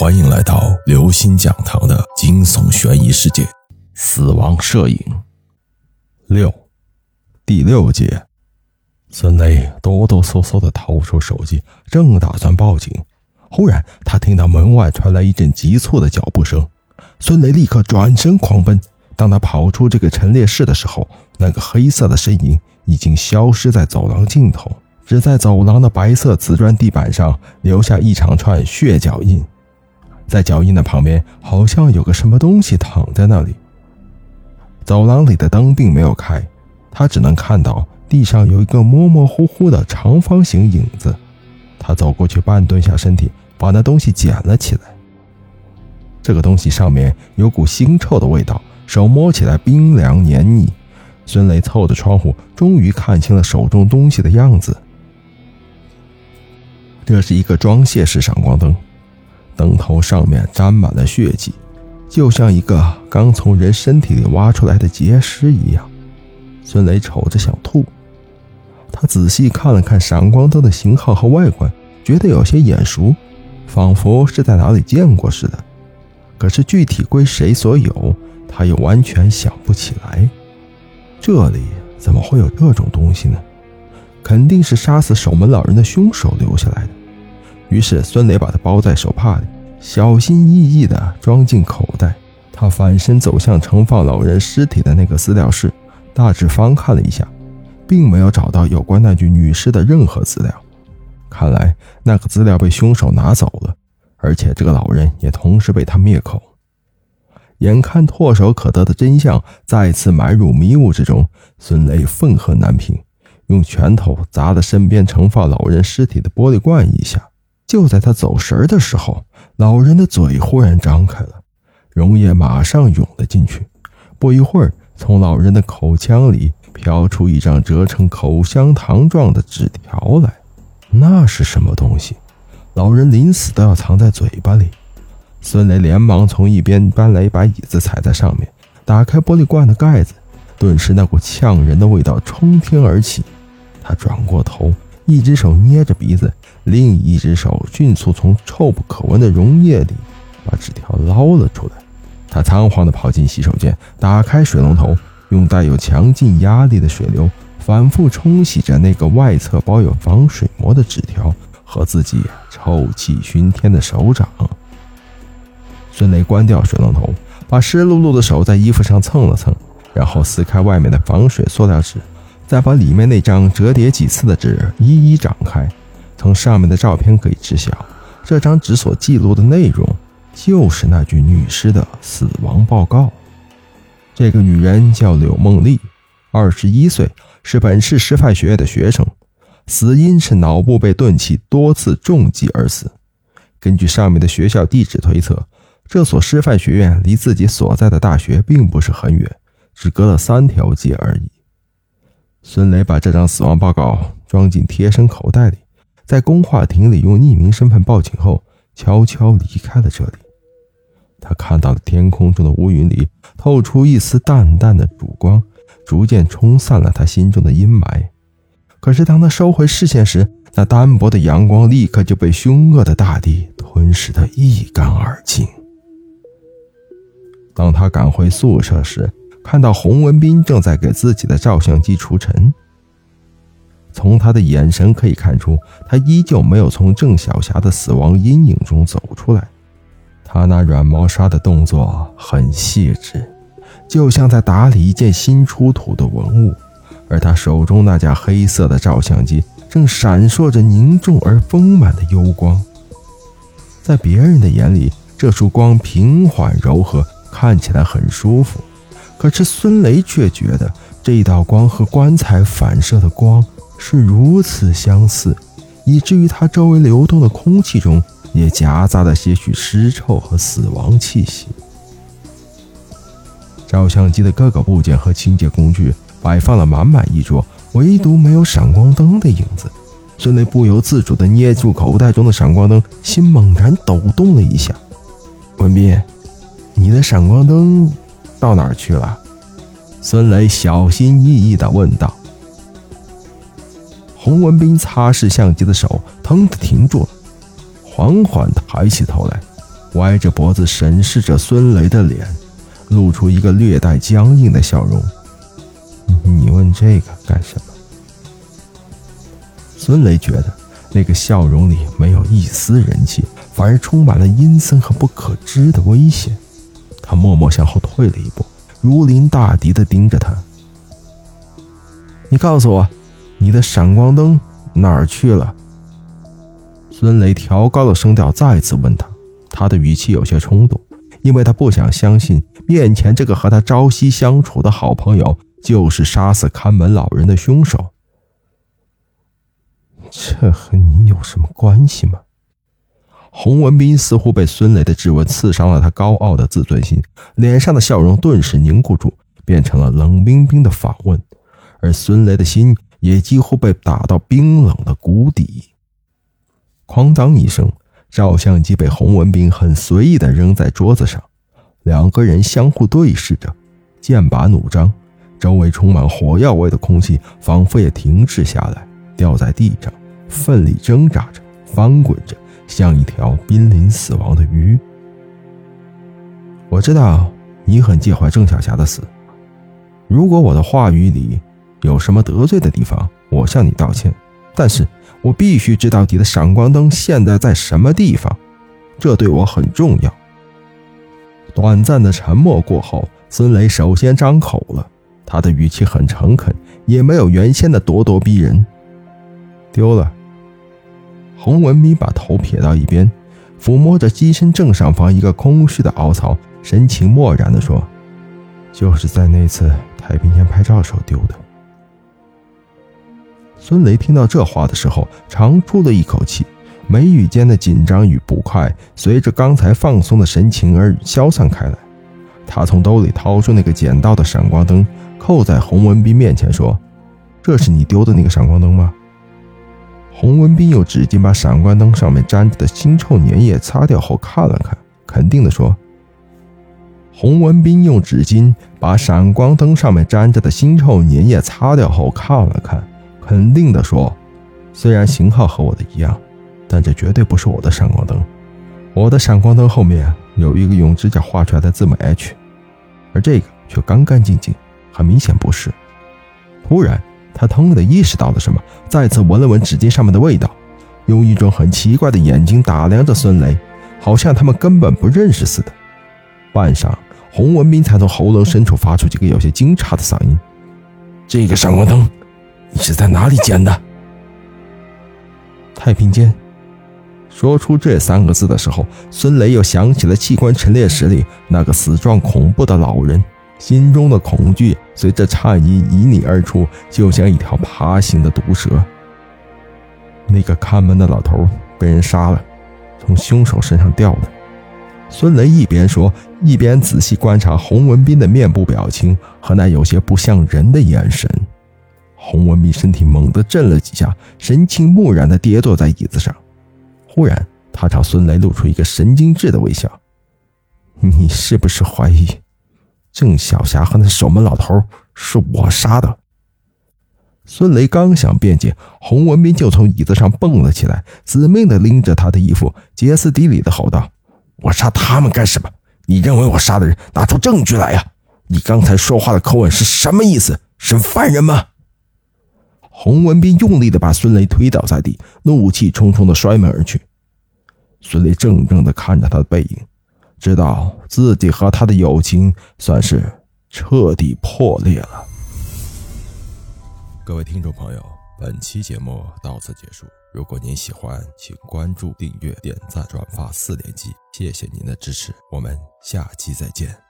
欢迎来到刘星讲堂的惊悚悬疑世界《死亡摄影》六第六节。孙雷哆哆嗦嗦的掏出手机，正打算报警，忽然他听到门外传来一阵急促的脚步声。孙雷立刻转身狂奔。当他跑出这个陈列室的时候，那个黑色的身影已经消失在走廊尽头，只在走廊的白色瓷砖地板上留下一长串血脚印。在脚印的旁边，好像有个什么东西躺在那里。走廊里的灯并没有开，他只能看到地上有一个模模糊糊的长方形影子。他走过去，半蹲下身体，把那东西捡了起来。这个东西上面有股腥臭的味道，手摸起来冰凉黏腻。孙雷凑着窗户，终于看清了手中东西的样子。这是一个装卸式闪光灯。灯头上面沾满了血迹，就像一个刚从人身体里挖出来的结石一样。孙雷瞅着想吐。他仔细看了看闪光灯的型号和外观，觉得有些眼熟，仿佛是在哪里见过似的。可是具体归谁所有，他又完全想不起来。这里怎么会有这种东西呢？肯定是杀死守门老人的凶手留下来的。于是，孙雷把它包在手帕里，小心翼翼地装进口袋。他反身走向盛放老人尸体的那个资料室，大致翻看了一下，并没有找到有关那具女尸的任何资料。看来，那个资料被凶手拿走了，而且这个老人也同时被他灭口。眼看唾手可得的真相再次埋入迷雾之中，孙雷愤恨难平，用拳头砸了身边盛放老人尸体的玻璃罐一下。就在他走神的时候，老人的嘴忽然张开了，溶液马上涌了进去。不一会儿，从老人的口腔里飘出一张折成口香糖状的纸条来。那是什么东西？老人临死都要藏在嘴巴里。孙雷连忙从一边搬来一把椅子，踩在上面，打开玻璃罐的盖子。顿时，那股呛人的味道冲天而起。他转过头，一只手捏着鼻子。另一只手迅速从臭不可闻的溶液里把纸条捞了出来，他仓皇地跑进洗手间，打开水龙头，用带有强劲压力的水流反复冲洗着那个外侧包有防水膜的纸条和自己臭气熏天的手掌。孙雷关掉水龙头，把湿漉漉的手在衣服上蹭了蹭，然后撕开外面的防水塑料纸，再把里面那张折叠几次的纸一一展开。从上面的照片可以知晓，这张纸所记录的内容就是那具女尸的死亡报告。这个女人叫柳梦丽，二十一岁，是本市师范学院的学生，死因是脑部被钝器多次重击而死。根据上面的学校地址推测，这所师范学院离自己所在的大学并不是很远，只隔了三条街而已。孙雷把这张死亡报告装进贴身口袋里。在公话亭里用匿名身份报警后，悄悄离开了这里。他看到了天空中的乌云里透出一丝淡淡的曙光，逐渐冲散了他心中的阴霾。可是当他收回视线时，那单薄的阳光立刻就被凶恶的大地吞噬得一干二净。当他赶回宿舍时，看到洪文斌正在给自己的照相机除尘。从他的眼神可以看出，他依旧没有从郑小霞的死亡阴影中走出来。他那软毛刷的动作很细致，就像在打理一件新出土的文物。而他手中那架黑色的照相机正闪烁着凝重而丰满的幽光。在别人的眼里，这束光平缓柔和，看起来很舒服。可是孙雷却觉得这道光和棺材反射的光。是如此相似，以至于它周围流动的空气中也夹杂了些许尸臭和死亡气息。照相机的各个部件和清洁工具摆放了满满一桌，唯独没有闪光灯的影子。孙雷不由自主地捏住口袋中的闪光灯，心猛然抖动了一下。文斌，你的闪光灯到哪儿去了？孙雷小心翼翼地问道。洪文斌擦拭相机的手腾地停住了，缓缓抬起头来，歪着脖子审视着孙雷的脸，露出一个略带僵硬的笑容。你问这个干什么？孙雷觉得那个笑容里没有一丝人气，反而充满了阴森和不可知的危险。他默默向后退了一步，如临大敌的盯着他。你告诉我，你的闪光灯哪儿去了？孙雷调高了声调，再次问他。他的语气有些冲动，因为他不想相信面前这个和他朝夕相处的好朋友就是杀死看门老人的凶手。这和你有什么关系吗？洪文斌似乎被孙雷的质问刺伤了他高傲的自尊心，脸上的笑容顿时凝固住，变成了冷冰冰的反问。而孙雷的心也几乎被打到冰冷的谷底。哐当一声，照相机被洪文斌很随意地扔在桌子上，两个人相互对视着，剑拔弩张，周围充满火药味的空气仿佛也停滞下来，掉在地上，奋力挣扎着，翻滚着，像一条濒临死亡的鱼。我知道你很介怀郑小霞的死，如果我的话语里有什么得罪的地方，我向你道歉，但是。我必须知道你的闪光灯现在在什么地方，这对我很重要。短暂的沉默过后，孙雷首先张口了，他的语气很诚恳，也没有原先的咄咄逼人。丢了。洪文斌把头撇到一边，抚摸着机身正上方一个空虚的凹槽，神情漠然地说：“就是在那次太平间拍照时候丢的。”孙雷听到这话的时候，长出了一口气，眉宇间的紧张与不快随着刚才放松的神情而消散开来。他从兜里掏出那个捡到的闪光灯，扣在洪文斌面前说：“这是你丢的那个闪光灯吗？”洪文斌用纸巾把闪光灯上面粘着的腥臭粘液擦掉后看了看，肯定地说：“洪文斌用纸巾把闪光灯上面粘着的腥臭粘液擦掉后看了看。”肯定的说，虽然型号和我的一样，但这绝对不是我的闪光灯。我的闪光灯后面有一个用指甲画出来的字母 H，而这个却干干净净，很明显不是。突然，他腾的意识到了什么，再次闻了闻纸巾上面的味道，用一种很奇怪的眼睛打量着孙雷，好像他们根本不认识似的。半晌，洪文斌才从喉咙深处发出几个有些惊诧的嗓音：“这个闪光灯。”你是在哪里捡的？太平间。说出这三个字的时候，孙雷又想起了器官陈列室里那个死状恐怖的老人，心中的恐惧随着颤音旖旎而出，就像一条爬行的毒蛇。那个看门的老头被人杀了，从凶手身上掉的。孙雷一边说，一边仔细观察洪文斌的面部表情和那有些不像人的眼神。洪文斌身体猛地震了几下，神情木然地跌坐在椅子上。忽然，他朝孙雷露出一个神经质的微笑：“你是不是怀疑郑小霞和那守门老头是我杀的？”孙雷刚想辩解，洪文斌就从椅子上蹦了起来，死命地拎着他的衣服，歇斯底里地吼道：“我杀他们干什么？你认为我杀的人？拿出证据来呀！你刚才说话的口吻是什么意思？是犯人吗？”洪文斌用力的把孙雷推倒在地，怒气冲冲的摔门而去。孙雷怔怔的看着他的背影，知道自己和他的友情算是彻底破裂了。各位听众朋友，本期节目到此结束。如果您喜欢，请关注、订阅、点赞、转发四连击，谢谢您的支持，我们下期再见。